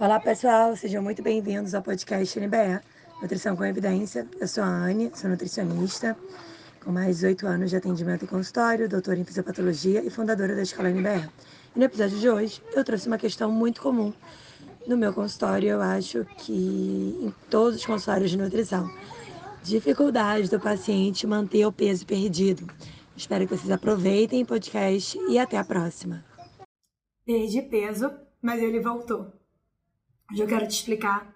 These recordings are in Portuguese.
Olá pessoal, sejam muito bem-vindos ao podcast NBE, Nutrição com Evidência. Eu sou a Anne, sou nutricionista, com mais 8 anos de atendimento em consultório, doutora em fisiopatologia e fundadora da Escola NBE. E no episódio de hoje eu trouxe uma questão muito comum no meu consultório, eu acho que em todos os consultórios de nutrição. Dificuldade do paciente manter o peso perdido. Espero que vocês aproveitem o podcast e até a próxima. Perdi peso, mas ele voltou. Hoje eu quero te explicar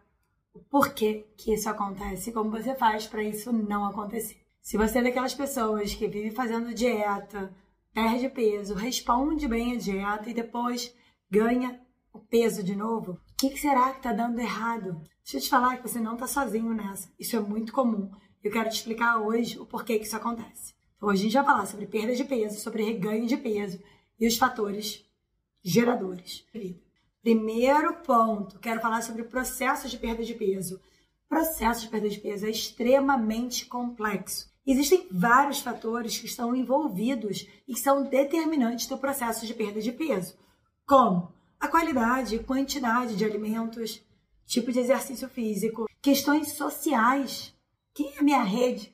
o porquê que isso acontece e como você faz para isso não acontecer. Se você é daquelas pessoas que vive fazendo dieta, perde peso, responde bem a dieta e depois ganha o peso de novo, o que, será que está dando errado? Deixa eu te falar que você não está sozinho nessa. Isso é muito comum. Eu quero te explicar hoje o porquê que isso acontece. Então, hoje a gente vai falar sobre perda de peso, sobre reganho de peso e os fatores geradores de. Primeiro ponto, quero falar sobre o processo de perda de peso. Processo de perda de peso é extremamente complexo. Existem vários fatores que estão envolvidos e que são determinantes do processo de perda de peso, como a qualidade e quantidade de alimentos, tipo de exercício físico, questões sociais. Quem é a minha rede?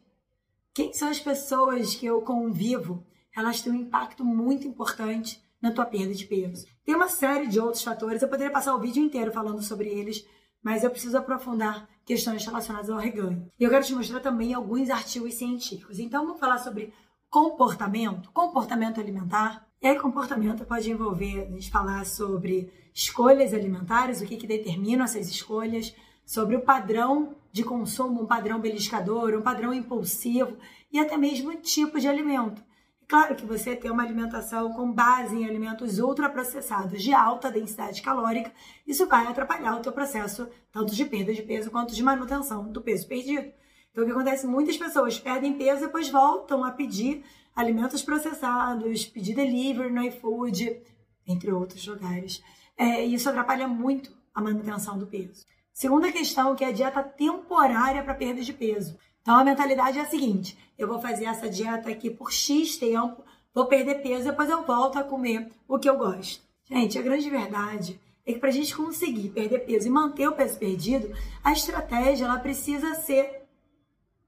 Quem são as pessoas que eu convivo? Elas têm um impacto muito importante na tua perda de peso. Tem uma série de outros fatores, eu poderia passar o vídeo inteiro falando sobre eles, mas eu preciso aprofundar questões relacionadas ao reganho. E eu quero te mostrar também alguns artigos científicos. Então, vamos falar sobre comportamento, comportamento alimentar. E aí, comportamento pode envolver a gente falar sobre escolhas alimentares, o que, que determina essas escolhas, sobre o padrão de consumo, um padrão beliscador, um padrão impulsivo e até mesmo o tipo de alimento. Claro que você tem uma alimentação com base em alimentos ultraprocessados de alta densidade calórica, isso vai atrapalhar o teu processo tanto de perda de peso quanto de manutenção do peso perdido. Então, o que acontece? Muitas pessoas perdem peso e depois voltam a pedir alimentos processados, pedir delivery no iFood, entre outros lugares. É, isso atrapalha muito a manutenção do peso. Segunda questão, que é a dieta temporária para perda de peso. Então a mentalidade é a seguinte: eu vou fazer essa dieta aqui por X tempo, vou perder peso, depois eu volto a comer o que eu gosto. Gente, a grande verdade é que para a gente conseguir perder peso e manter o peso perdido, a estratégia ela precisa ser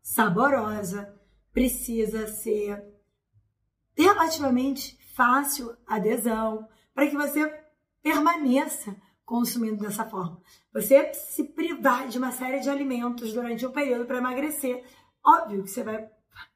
saborosa, precisa ser relativamente fácil adesão, para que você permaneça consumindo dessa forma. Você se privar de uma série de alimentos durante um período para emagrecer, óbvio que você vai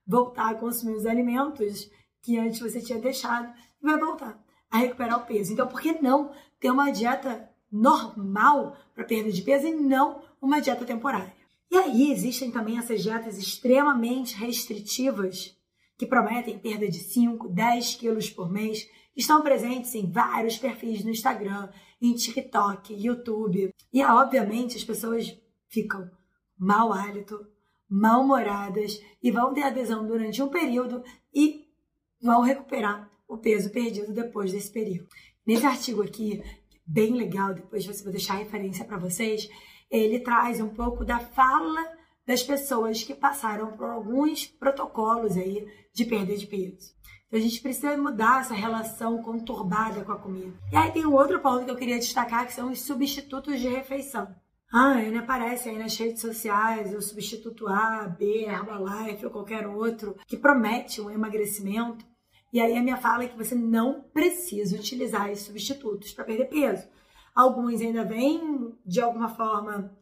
voltar a consumir os alimentos que antes você tinha deixado e vai voltar a recuperar o peso. Então, por que não ter uma dieta normal para perda de peso e não uma dieta temporária? E aí existem também essas dietas extremamente restritivas que prometem perda de 5, 10 quilos por mês estão presentes em vários perfis no Instagram, em TikTok, YouTube. E obviamente as pessoas ficam mau hálito, mal-humoradas e vão ter adesão durante um período e vão recuperar o peso perdido depois desse período. Nesse artigo aqui, bem legal, depois você vai deixar a referência para vocês, ele traz um pouco da fala das pessoas que passaram por alguns protocolos aí de perda de peso. A gente precisa mudar essa relação conturbada com a comida. E aí tem um outro ponto que eu queria destacar, que são os substitutos de refeição. Ah, ele aparece aí nas redes sociais o substituto A, B, Herbalife ou qualquer outro que promete um emagrecimento. E aí a minha fala é que você não precisa utilizar esses substitutos para perder peso. Alguns ainda vêm de alguma forma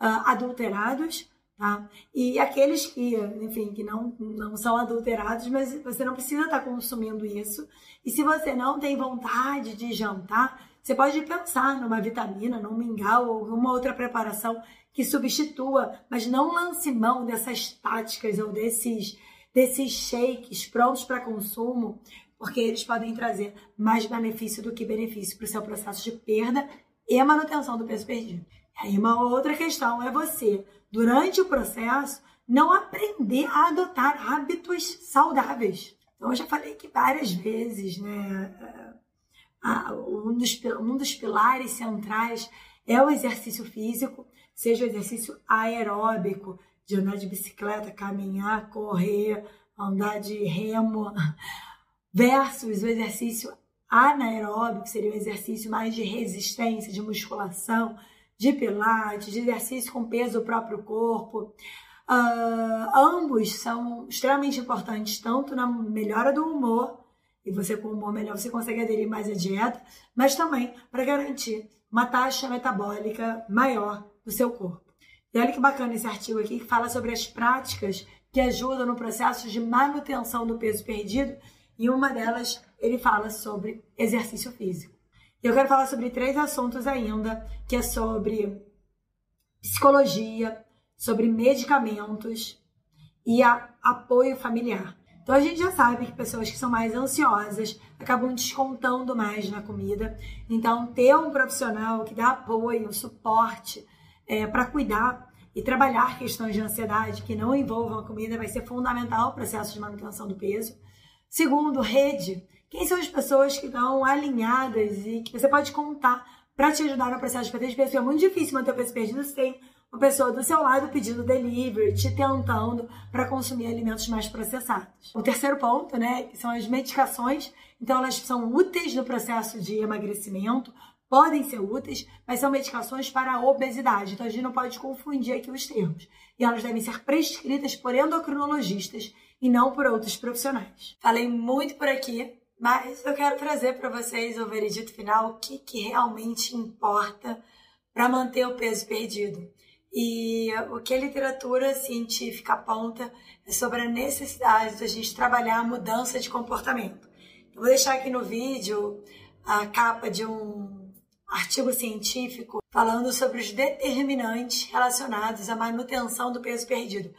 uh, adulterados, Tá? E aqueles que, enfim, que não, não são adulterados, mas você não precisa estar consumindo isso. E se você não tem vontade de jantar, você pode pensar numa vitamina, num mingau ou alguma outra preparação que substitua, mas não lance mão dessas táticas ou desses, desses shakes prontos para consumo, porque eles podem trazer mais benefício do que benefício para o seu processo de perda e manutenção do peso perdido. E aí uma outra questão é você durante o processo, não aprender a adotar hábitos saudáveis. Então, eu já falei que várias vezes, né? Um dos, um dos pilares centrais é o exercício físico, seja o exercício aeróbico, de andar de bicicleta, caminhar, correr, andar de remo, versus o exercício anaeróbico, seria um exercício mais de resistência, de musculação, de pilates, de exercício com peso do próprio corpo. Uh, ambos são extremamente importantes, tanto na melhora do humor, e você com humor melhor você consegue aderir mais à dieta, mas também para garantir uma taxa metabólica maior do seu corpo. E olha que bacana esse artigo aqui que fala sobre as práticas que ajudam no processo de manutenção do peso perdido, e uma delas ele fala sobre exercício físico. Eu quero falar sobre três assuntos ainda, que é sobre psicologia, sobre medicamentos e apoio familiar. Então a gente já sabe que pessoas que são mais ansiosas acabam descontando mais na comida. Então ter um profissional que dá apoio, suporte é, para cuidar e trabalhar questões de ansiedade que não envolvam a comida vai ser fundamental no processo de manutenção do peso. Segundo, rede. Quem são as pessoas que estão alinhadas e que você pode contar para te ajudar no processo de perder de peso? É muito difícil manter o peso perdido se tem uma pessoa do seu lado pedindo delivery, te tentando para consumir alimentos mais processados. O terceiro ponto, né, são as medicações. Então, elas são úteis no processo de emagrecimento, podem ser úteis, mas são medicações para a obesidade. Então, a gente não pode confundir aqui os termos. E elas devem ser prescritas por endocrinologistas e não por outros profissionais. Falei muito por aqui, mas eu quero trazer para vocês o veredito final, o que, que realmente importa para manter o peso perdido. E o que a literatura científica aponta é sobre a necessidade da gente trabalhar a mudança de comportamento. Eu vou deixar aqui no vídeo a capa de um artigo científico falando sobre os determinantes relacionados à manutenção do peso perdido.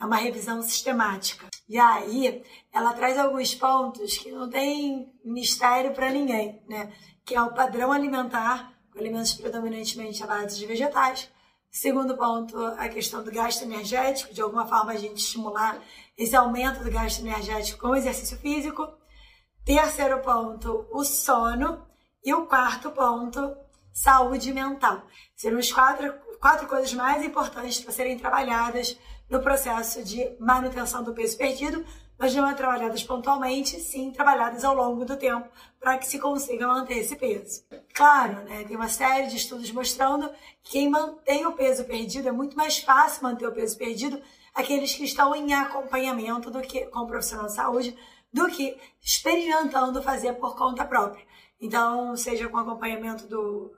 É uma revisão sistemática. E aí, ela traz alguns pontos que não tem mistério para ninguém, né? Que é o padrão alimentar, com alimentos predominantemente à base de vegetais, Segundo ponto, a questão do gasto energético, de alguma forma a gente estimular esse aumento do gasto energético com o exercício físico. Terceiro ponto, o sono. E o quarto ponto, saúde mental. Serão as quatro, quatro coisas mais importantes para serem trabalhadas no processo de manutenção do peso perdido, mas não é trabalhadas pontualmente, sim trabalhadas ao longo do tempo para que se consiga manter esse peso. Claro, né, tem uma série de estudos mostrando que quem mantém o peso perdido é muito mais fácil manter o peso perdido aqueles que estão em acompanhamento do que com o profissional de saúde do que experimentando fazer por conta própria. Então, seja com acompanhamento do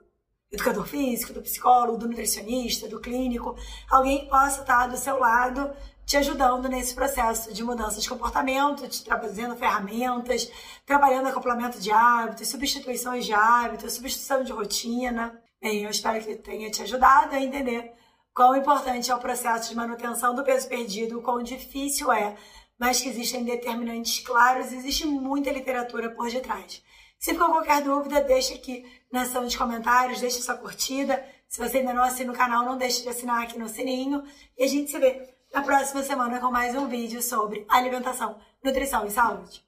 educador físico, do psicólogo, do nutricionista, do clínico, alguém que possa estar do seu lado te ajudando nesse processo de mudança de comportamento, te trazendo ferramentas, trabalhando acoplamento de hábitos, substituições de hábitos, substituição de rotina. Bem, eu espero que tenha te ajudado a entender quão importante é o processo de manutenção do peso perdido, quão difícil é, mas que existem determinantes claros, existe muita literatura por detrás. Se ficou qualquer dúvida, deixa aqui na seção de comentários, deixa sua curtida. Se você ainda não assina o canal, não deixe de assinar aqui no sininho. E a gente se vê na próxima semana com mais um vídeo sobre alimentação, nutrição e saúde.